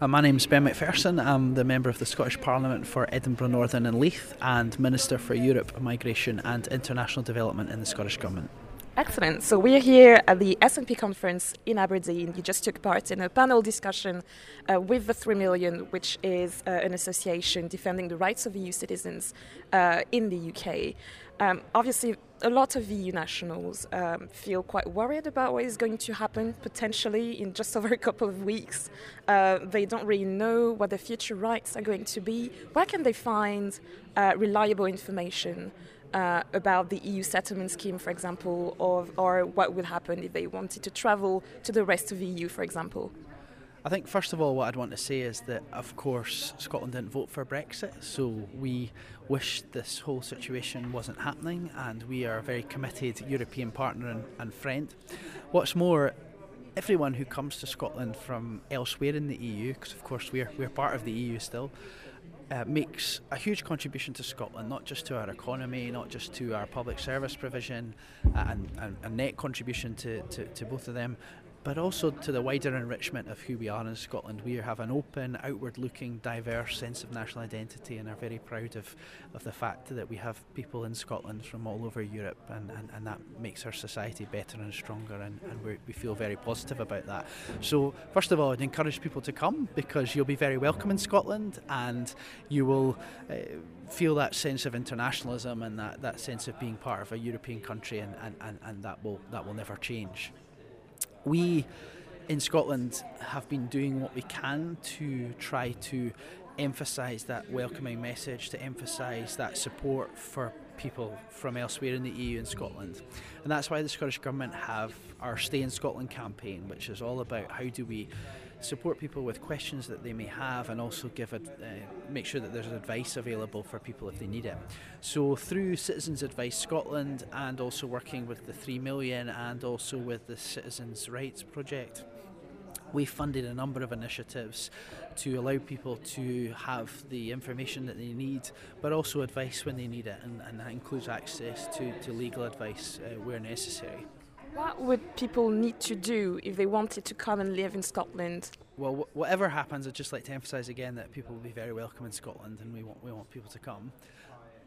Uh, my name's Ben Macpherson. I'm the member of the Scottish Parliament for Edinburgh Northern and Leith and Minister for Europe, Migration and International Development in the Scottish Government. Excellent. So we're here at the SNP conference in Aberdeen. You just took part in a panel discussion uh, with the 3 Million, which is uh, an association defending the rights of EU citizens uh, in the UK. Um, obviously, a lot of EU nationals um, feel quite worried about what is going to happen potentially in just over a couple of weeks. Uh, they don't really know what their future rights are going to be. Where can they find uh, reliable information? Uh, about the EU settlement scheme, for example, or, or what would happen if they wanted to travel to the rest of the EU, for example? I think, first of all, what I'd want to say is that, of course, Scotland didn't vote for Brexit, so we wish this whole situation wasn't happening, and we are a very committed European partner and, and friend. What's more, everyone who comes to Scotland from elsewhere in the EU, because of course we're, we're part of the EU still, uh, makes a huge contribution to Scotland, not just to our economy, not just to our public service provision, uh, and, and a net contribution to, to, to both of them, but also to the wider enrichment of who we are in Scotland. We have an open, outward looking, diverse sense of national identity and are very proud of, of the fact that we have people in Scotland from all over Europe, and, and, and that makes our society better and stronger, and, and we feel very positive about that. So, first of all, I'd encourage people to come because you'll be very welcome in Scotland and you will. Uh, feel that sense of internationalism and that, that sense of being part of a European country and, and, and, and that will that will never change we in Scotland have been doing what we can to try to emphasise that welcoming message, to emphasise that support for people from elsewhere in the EU and Scotland. And that's why the Scottish Government have our Stay in Scotland campaign, which is all about how do we support people with questions that they may have and also give a, uh, make sure that there's advice available for people if they need it. So through Citizens Advice Scotland and also working with the 3 million and also with the Citizens Rights Project we funded a number of initiatives to allow people to have the information that they need, but also advice when they need it, and, and that includes access to, to legal advice uh, where necessary. What would people need to do if they wanted to come and live in Scotland? Well, wh- whatever happens, I'd just like to emphasise again that people will be very welcome in Scotland, and we want we want people to come.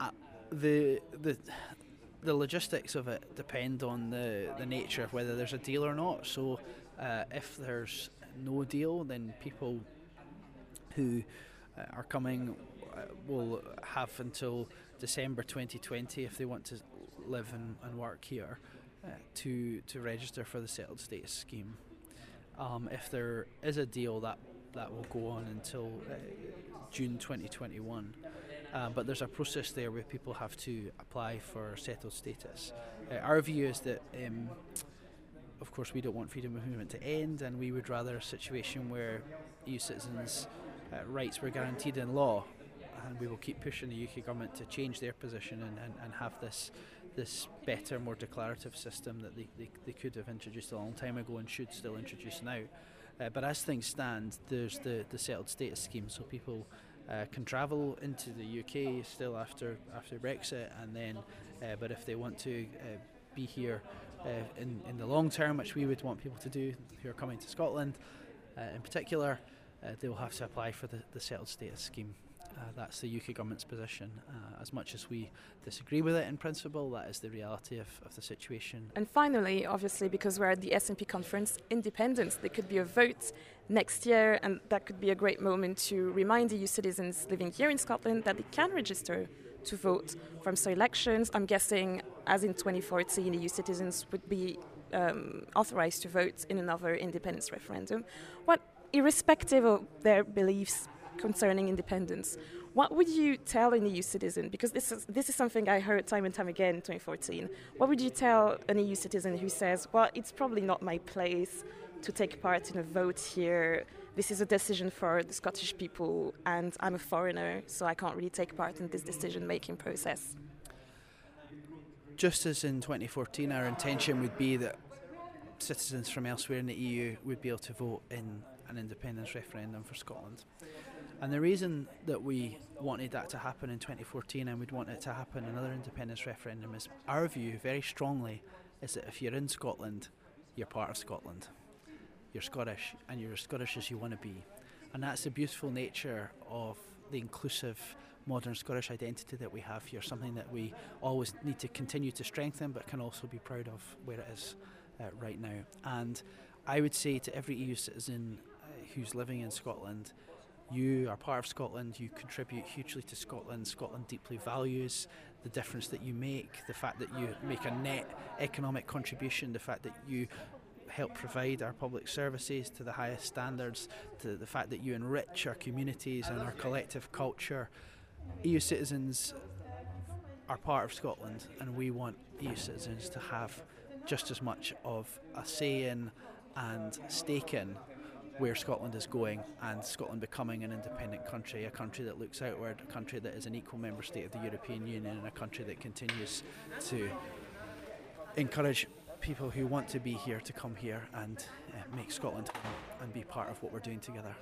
Uh, the the the logistics of it depend on the, the nature of whether there's a deal or not. So, uh, if there's no deal, then people who uh, are coming uh, will have until December 2020 if they want to live and, and work here. To to register for the settled status scheme. Um, if there is a deal, that that will go on until uh, June 2021. Uh, but there's a process there where people have to apply for settled status. Uh, our view is that, um, of course, we don't want freedom of movement to end, and we would rather a situation where EU citizens' uh, rights were guaranteed in law. And we will keep pushing the UK government to change their position and, and, and have this this better, more declarative system that they, they, they could have introduced a long time ago and should still introduce now. Uh, but as things stand, there's the, the settled status scheme, so people uh, can travel into the UK still after after Brexit, and then, uh, but if they want to uh, be here uh, in in the long term, which we would want people to do who are coming to Scotland, uh, in particular, they will have to apply for the, the settled status scheme. Uh, that's the UK government's position. Uh, as much as we disagree with it in principle, that is the reality of, of the situation. And finally, obviously, because we're at the SNP conference, independence, there could be a vote next year, and that could be a great moment to remind EU citizens living here in Scotland that they can register to vote from so elections. I'm guessing, as in 2014, EU citizens would be um, authorized to vote in another independence referendum. What, irrespective of their beliefs, concerning independence. What would you tell an EU citizen? Because this is, this is something I heard time and time again in 2014. What would you tell an EU citizen who says, well, it's probably not my place to take part in a vote here? This is a decision for the Scottish people, and I'm a foreigner, so I can't really take part in this decision making process. Just as in 2014, our intention would be that citizens from elsewhere in the EU would be able to vote in an independence referendum for Scotland. And the reason that we wanted that to happen in 2014 and we'd want it to happen in another independence referendum is our view very strongly is that if you're in Scotland, you're part of Scotland. You're Scottish and you're as Scottish as you want to be. And that's the beautiful nature of the inclusive modern Scottish identity that we have here, something that we always need to continue to strengthen but can also be proud of where it is uh, right now. And I would say to every EU citizen uh, who's living in Scotland, you are part of Scotland, you contribute hugely to Scotland. Scotland deeply values the difference that you make, the fact that you make a net economic contribution, the fact that you help provide our public services to the highest standards, to the fact that you enrich our communities and our collective culture. EU citizens are part of Scotland, and we want EU citizens to have just as much of a say in and stake in where Scotland is going and Scotland becoming an independent country, a country that looks outward, a country that is an equal member state of the European Union, and a country that continues to encourage people who want to be here to come here and uh, make Scotland and be part of what we're doing together.